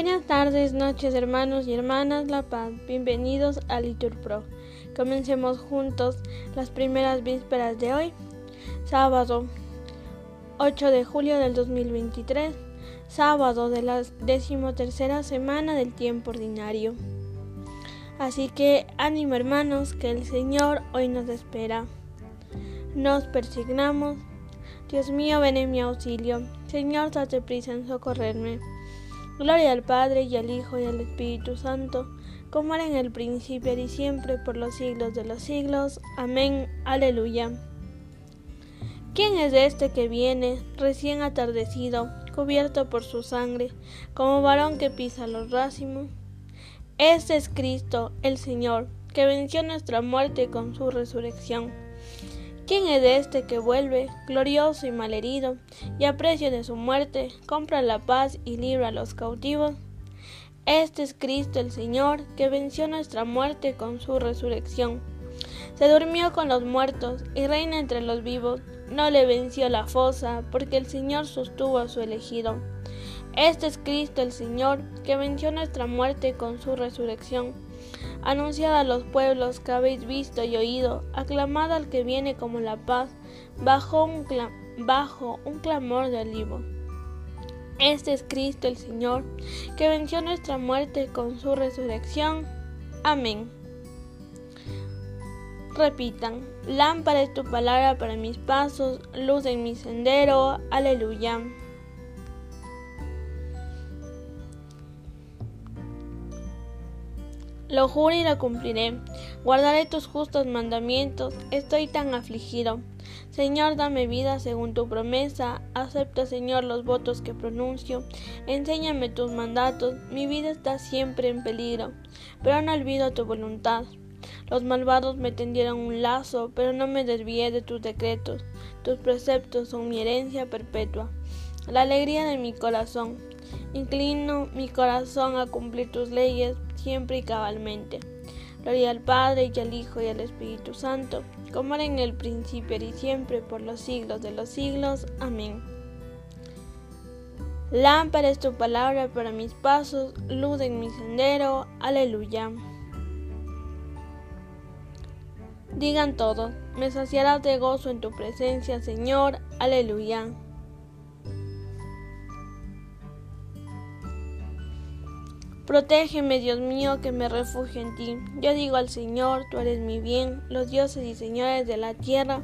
Buenas tardes, noches, hermanos y hermanas La Paz. Bienvenidos a Litur Pro. Comencemos juntos las primeras vísperas de hoy, sábado 8 de julio del 2023, sábado de la decimotercera semana del tiempo ordinario. Así que ánimo, hermanos, que el Señor hoy nos espera. Nos persignamos. Dios mío, ven en mi auxilio. Señor, date prisa en socorrerme. Gloria al Padre y al Hijo y al Espíritu Santo, como era en el principio y siempre, por los siglos de los siglos. Amén. Aleluya. ¿Quién es este que viene, recién atardecido, cubierto por su sangre, como varón que pisa los racimos? Este es Cristo, el Señor, que venció nuestra muerte con su resurrección ¿Quién es este que vuelve, glorioso y malherido, y a precio de su muerte compra la paz y libra a los cautivos? Este es Cristo el Señor, que venció nuestra muerte con su resurrección. Se durmió con los muertos y reina entre los vivos. No le venció la fosa, porque el Señor sostuvo a su elegido. Este es Cristo el Señor, que venció nuestra muerte con su resurrección. Anunciad a los pueblos que habéis visto y oído, aclamad al que viene como la paz, bajo un, bajo un clamor de olivo. Este es Cristo el Señor, que venció nuestra muerte con su resurrección. Amén. Repitan, lámpara es tu palabra para mis pasos, luz en mi sendero. Aleluya. Lo juro y lo cumpliré. Guardaré tus justos mandamientos. Estoy tan afligido. Señor, dame vida según tu promesa. Acepta, Señor, los votos que pronuncio. Enséñame tus mandatos. Mi vida está siempre en peligro, pero no olvido tu voluntad. Los malvados me tendieron un lazo, pero no me desvié de tus decretos. Tus preceptos son mi herencia perpetua, la alegría de mi corazón. Inclino mi corazón a cumplir tus leyes siempre y cabalmente. Gloria al Padre y al Hijo y al Espíritu Santo, como era en el principio y siempre, por los siglos de los siglos. Amén. Lámpara es tu palabra para mis pasos, luz en mi sendero. Aleluya. Digan todos, me saciarás de gozo en tu presencia, Señor. Aleluya. Protégeme, Dios mío, que me refugio en ti. Yo digo al Señor, tú eres mi bien. Los dioses y señores de la tierra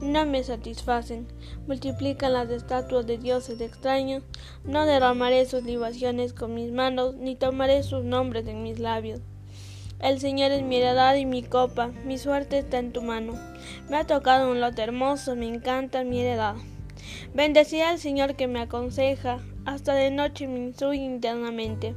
no me satisfacen. Multiplican las estatuas de dioses extraños. No derramaré sus libaciones con mis manos, ni tomaré sus nombres en mis labios. El Señor es mi heredad y mi copa, mi suerte está en tu mano. Me ha tocado un lote hermoso, me encanta mi heredad. Bendecida al Señor que me aconseja, hasta de noche me instruye internamente.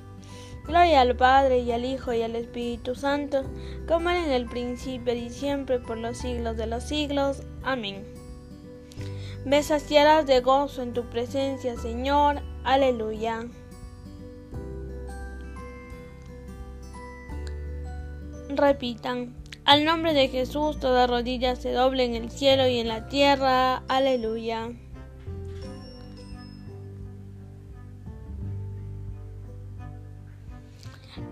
Gloria al Padre y al Hijo y al Espíritu Santo, como era en el principio y siempre por los siglos de los siglos. Amén. Me saciarás de gozo en tu presencia, Señor. Aleluya. Repitan, al nombre de Jesús toda rodilla se doble en el cielo y en la tierra. Aleluya.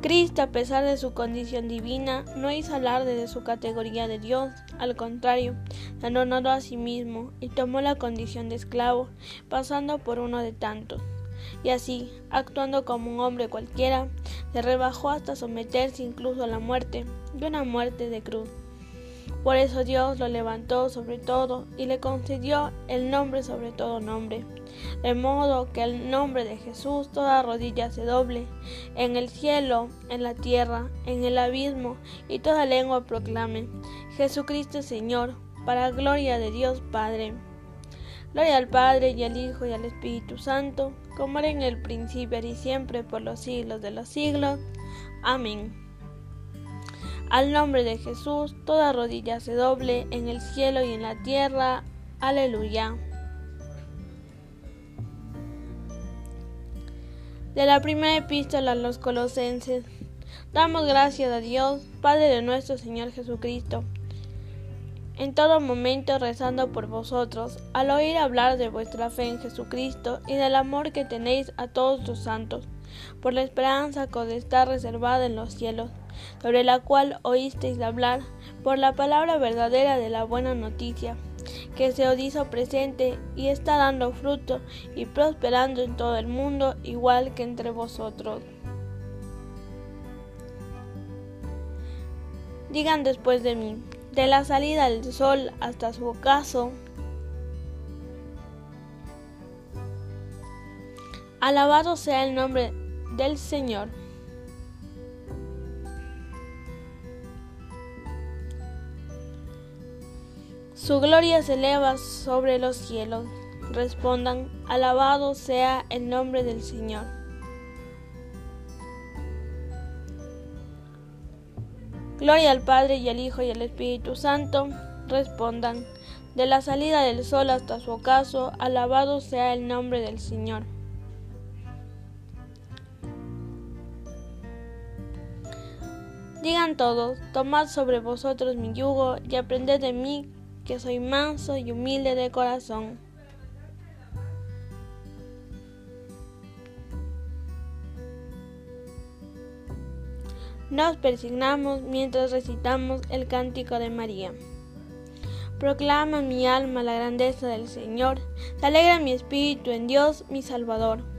Cristo, a pesar de su condición divina, no hizo alarde de su categoría de Dios, al contrario, se anonadó a sí mismo y tomó la condición de esclavo, pasando por uno de tantos. Y así, actuando como un hombre cualquiera, se rebajó hasta someterse incluso a la muerte, y una muerte de cruz. Por eso Dios lo levantó sobre todo y le concedió el nombre sobre todo nombre, de modo que el nombre de Jesús toda rodilla se doble, en el cielo, en la tierra, en el abismo, y toda lengua proclame, Jesucristo es Señor, para gloria de Dios Padre. Gloria al Padre y al Hijo y al Espíritu Santo, como era en el principio y siempre por los siglos de los siglos. Amén. Al nombre de Jesús, toda rodilla se doble en el cielo y en la tierra. Aleluya. De la primera epístola a los colosenses. Damos gracias a Dios, Padre de nuestro Señor Jesucristo, en todo momento rezando por vosotros, al oír hablar de vuestra fe en Jesucristo y del amor que tenéis a todos los santos, por la esperanza que os está reservada en los cielos, sobre la cual oísteis hablar, por la palabra verdadera de la buena noticia, que se os hizo presente y está dando fruto y prosperando en todo el mundo, igual que entre vosotros. Digan después de mí, de la salida del sol hasta su ocaso. Alabado sea el nombre del Señor. Su gloria se eleva sobre los cielos. Respondan, alabado sea el nombre del Señor. Gloria al Padre y al Hijo y al Espíritu Santo. Respondan, de la salida del sol hasta su ocaso, alabado sea el nombre del Señor. Digan todos, tomad sobre vosotros mi yugo y aprended de mí, que soy manso y humilde de corazón. Nos persignamos mientras recitamos el cántico de María. Proclama mi alma la grandeza del Señor, se alegra mi espíritu en Dios mi Salvador,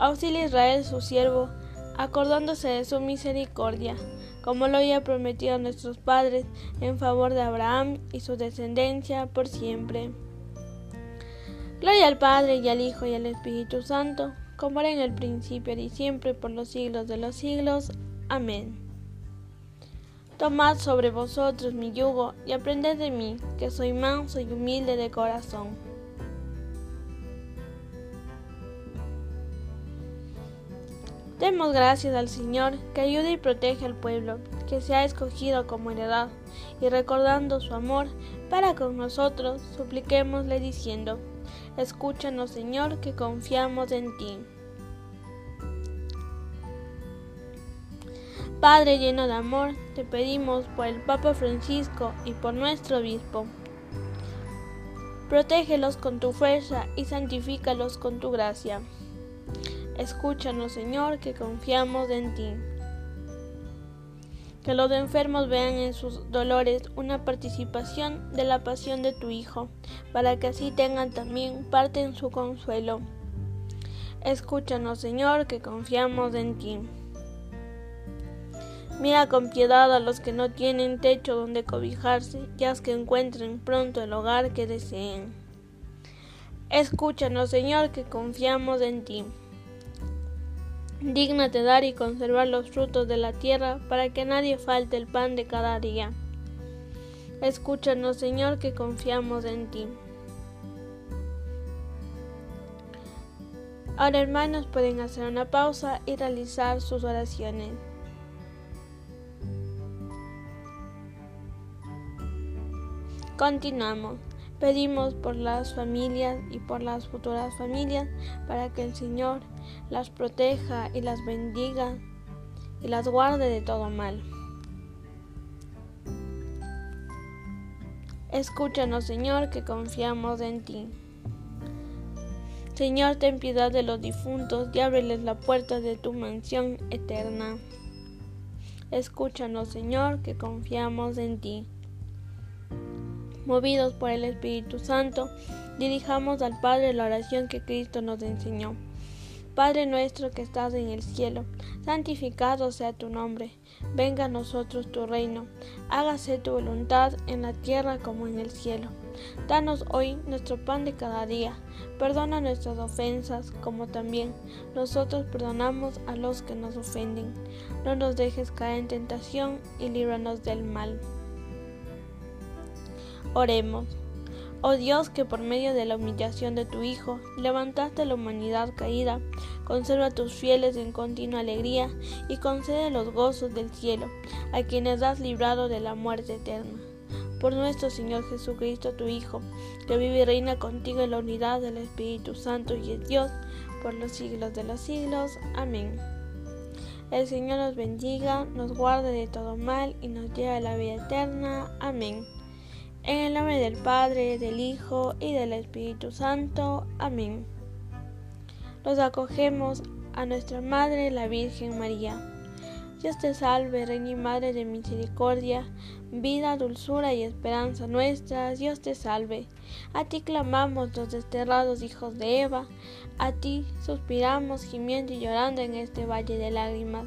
Auxilia Israel su siervo, acordándose de su misericordia, como lo había prometido a nuestros padres, en favor de Abraham y su descendencia por siempre. Gloria al Padre y al Hijo y al Espíritu Santo como era en el principio y siempre por los siglos de los siglos. Amén. Tomad sobre vosotros mi yugo y aprended de mí, que soy manso y humilde de corazón. Demos gracias al Señor que ayuda y protege al pueblo, que se ha escogido como heredad, y recordando su amor para con nosotros, supliquémosle diciendo, Escúchanos, Señor, que confiamos en ti. Padre lleno de amor, te pedimos por el Papa Francisco y por nuestro obispo. Protégelos con tu fuerza y santifícalos con tu gracia. Escúchanos, Señor, que confiamos en ti. Que los enfermos vean en sus dolores una participación de la pasión de tu Hijo, para que así tengan también parte en su consuelo. Escúchanos, Señor, que confiamos en ti. Mira con piedad a los que no tienen techo donde cobijarse y haz que encuentren pronto el hogar que deseen. Escúchanos, Señor, que confiamos en ti. Dígnate dar y conservar los frutos de la tierra para que nadie falte el pan de cada día. Escúchanos, Señor, que confiamos en ti. Ahora, hermanos, pueden hacer una pausa y realizar sus oraciones. Continuamos. Pedimos por las familias y por las futuras familias para que el Señor las proteja y las bendiga y las guarde de todo mal. Escúchanos, Señor, que confiamos en ti. Señor, ten piedad de los difuntos y ábreles la puerta de tu mansión eterna. Escúchanos, Señor, que confiamos en ti. Movidos por el Espíritu Santo, dirijamos al Padre la oración que Cristo nos enseñó. Padre nuestro que estás en el cielo, santificado sea tu nombre. Venga a nosotros tu reino. Hágase tu voluntad en la tierra como en el cielo. Danos hoy nuestro pan de cada día. Perdona nuestras ofensas como también nosotros perdonamos a los que nos ofenden. No nos dejes caer en tentación y líbranos del mal. Oremos. Oh Dios, que por medio de la humillación de tu Hijo levantaste a la humanidad caída, conserva a tus fieles en continua alegría y concede los gozos del cielo a quienes has librado de la muerte eterna. Por nuestro Señor Jesucristo, tu Hijo, que vive y reina contigo en la unidad del Espíritu Santo y es Dios por los siglos de los siglos. Amén. El Señor nos bendiga, nos guarde de todo mal y nos lleve a la vida eterna. Amén. En el nombre del Padre, del Hijo y del Espíritu Santo. Amén. Nos acogemos a nuestra Madre, la Virgen María. Dios te salve, Reina y Madre de Misericordia, vida, dulzura y esperanza nuestra. Dios te salve. A ti clamamos los desterrados hijos de Eva, a ti suspiramos gimiendo y llorando en este valle de lágrimas.